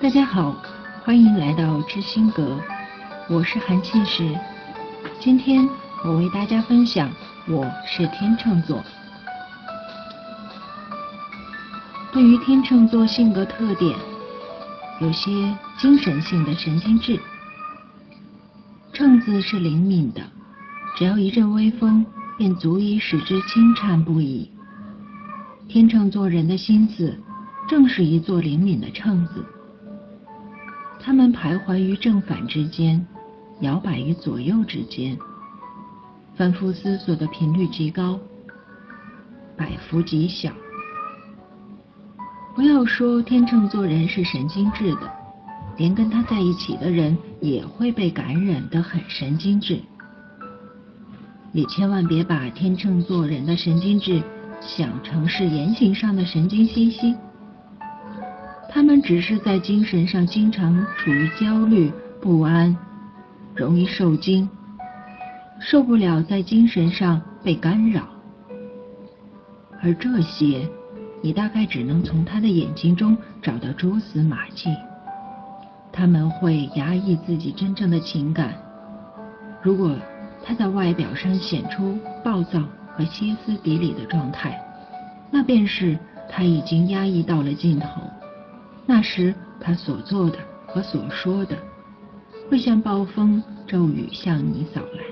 大家好，欢迎来到知心阁，我是韩庆时。今天我为大家分享我是天秤座。对于天秤座性格特点，有些精神性的神经质。秤子是灵敏的，只要一阵微风，便足以使之轻颤不已。天秤座人的心思，正是一座灵敏的秤子。他们徘徊于正反之间，摇摆于左右之间，反复思索的频率极高，摆幅极小。不要说天秤座人是神经质的，连跟他在一起的人也会被感染得很神经质。也千万别把天秤座人的神经质。想成是言行上的神经兮兮，他们只是在精神上经常处于焦虑不安，容易受惊，受不了在精神上被干扰，而这些你大概只能从他的眼睛中找到蛛丝马迹。他们会压抑自己真正的情感，如果他在外表上显出暴躁。和歇斯底里的状态，那便是他已经压抑到了尽头。那时他所做的和所说的，会像暴风骤雨向你扫来。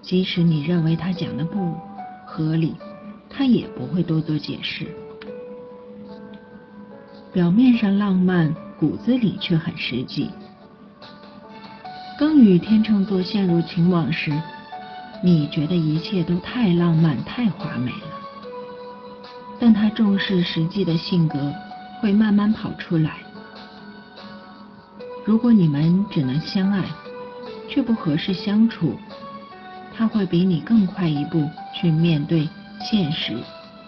即使你认为他讲的不合理，他也不会多做解释。表面上浪漫，骨子里却很实际。刚与天秤座陷入情网时。你觉得一切都太浪漫、太华美了，但他重视实际的性格会慢慢跑出来。如果你们只能相爱，却不合适相处，他会比你更快一步去面对现实，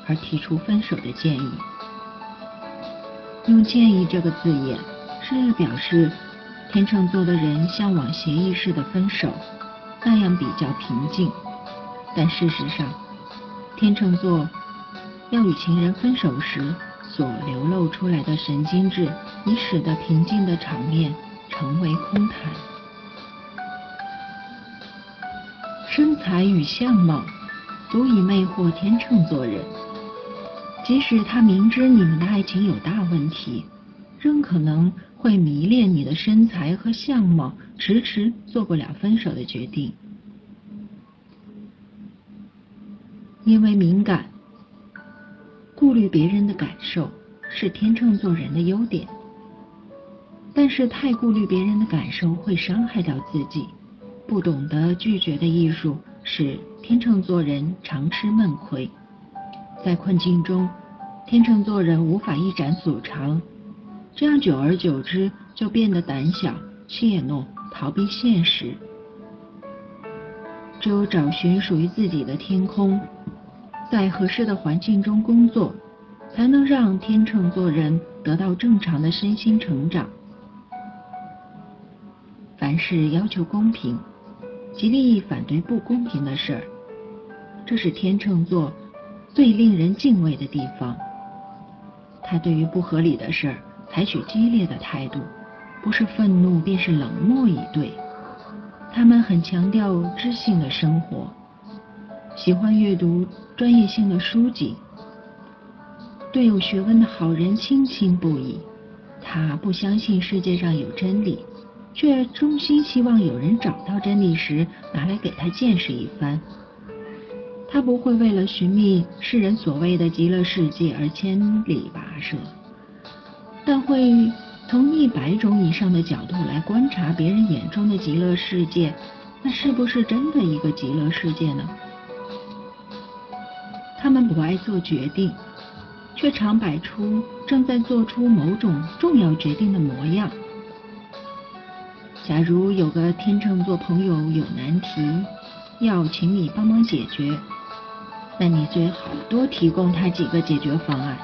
而提出分手的建议。用“建议”这个字眼，是表示天秤座的人向往协议式的分手。那样比较平静，但事实上，天秤座要与情人分手时所流露出来的神经质，已使得平静的场面成为空谈。身材与相貌足以魅惑天秤座人，即使他明知你们的爱情有大问题，仍可能。会迷恋你的身材和相貌，迟迟做不了分手的决定。因为敏感，顾虑别人的感受是天秤座人的优点，但是太顾虑别人的感受会伤害到自己。不懂得拒绝的艺术，使天秤座人常吃闷亏。在困境中，天秤座人无法一展所长。这样久而久之，就变得胆小、怯懦、逃避现实。只有找寻属于自己的天空，在合适的环境中工作，才能让天秤座人得到正常的身心成长。凡事要求公平，极力反对不公平的事儿，这是天秤座最令人敬畏的地方。他对于不合理的事儿。采取激烈的态度，不是愤怒便是冷漠以对。他们很强调知性的生活，喜欢阅读专业性的书籍，对有学问的好人倾心不已。他不相信世界上有真理，却衷心希望有人找到真理时拿来给他见识一番。他不会为了寻觅世人所谓的极乐世界而千里跋涉。但会从一百种以上的角度来观察别人眼中的极乐世界，那是不是真的一个极乐世界呢？他们不爱做决定，却常摆出正在做出某种重要决定的模样。假如有个天秤座朋友有难题，要请你帮忙解决，那你最好多提供他几个解决方案。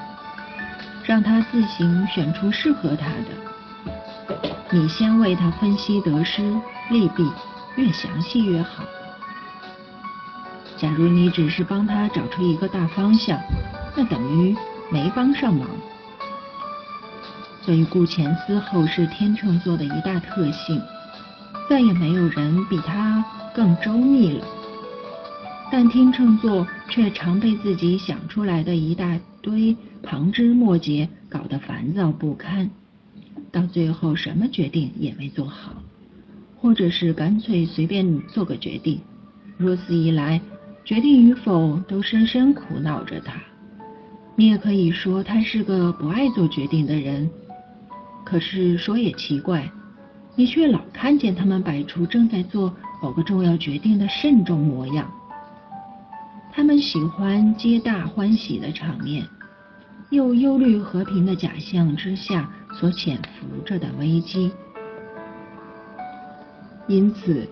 让他自行选出适合他的，你先为他分析得失利弊，越详细越好。假如你只是帮他找出一个大方向，那等于没帮上忙。所以顾前思后是天秤座的一大特性，再也没有人比他更周密了。但天秤座却常被自己想出来的一大堆旁枝末节搞得烦躁不堪，到最后什么决定也没做好，或者是干脆随便做个决定，如此一来，决定与否都深深苦恼着他。你也可以说他是个不爱做决定的人，可是说也奇怪，你却老看见他们摆出正在做某个重要决定的慎重模样。他们喜欢皆大欢喜的场面，又忧虑和平的假象之下所潜伏着的危机。因此，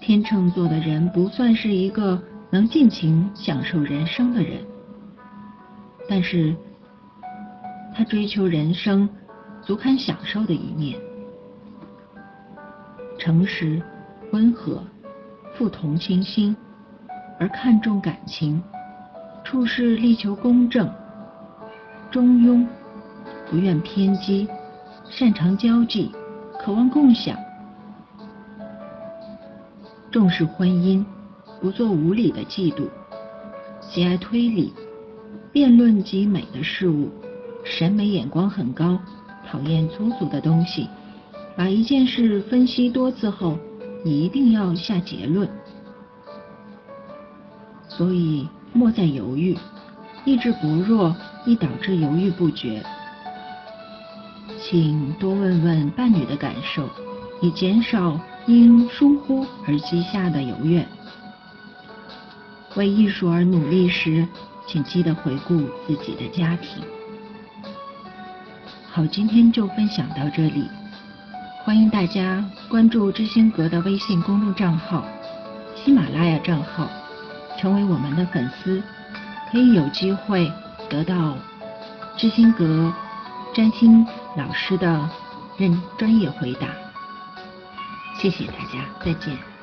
天秤座的人不算是一个能尽情享受人生的人，但是他追求人生足堪享受的一面：诚实、温和、富同情心。而看重感情，处事力求公正、中庸，不愿偏激，擅长交际，渴望共享，重视婚姻，不做无理的嫉妒，喜爱推理、辩论及美的事物，审美眼光很高，讨厌粗俗的东西，把一件事分析多次后，一定要下结论。所以莫再犹豫，意志薄弱易导致犹豫不决。请多问问伴侣的感受，以减少因疏忽而积下的犹怨。为艺术而努力时，请记得回顾自己的家庭。好，今天就分享到这里，欢迎大家关注知心阁的微信公众账号、喜马拉雅账号。成为我们的粉丝，可以有机会得到知心阁占星老师的认专业回答。谢谢大家，再见。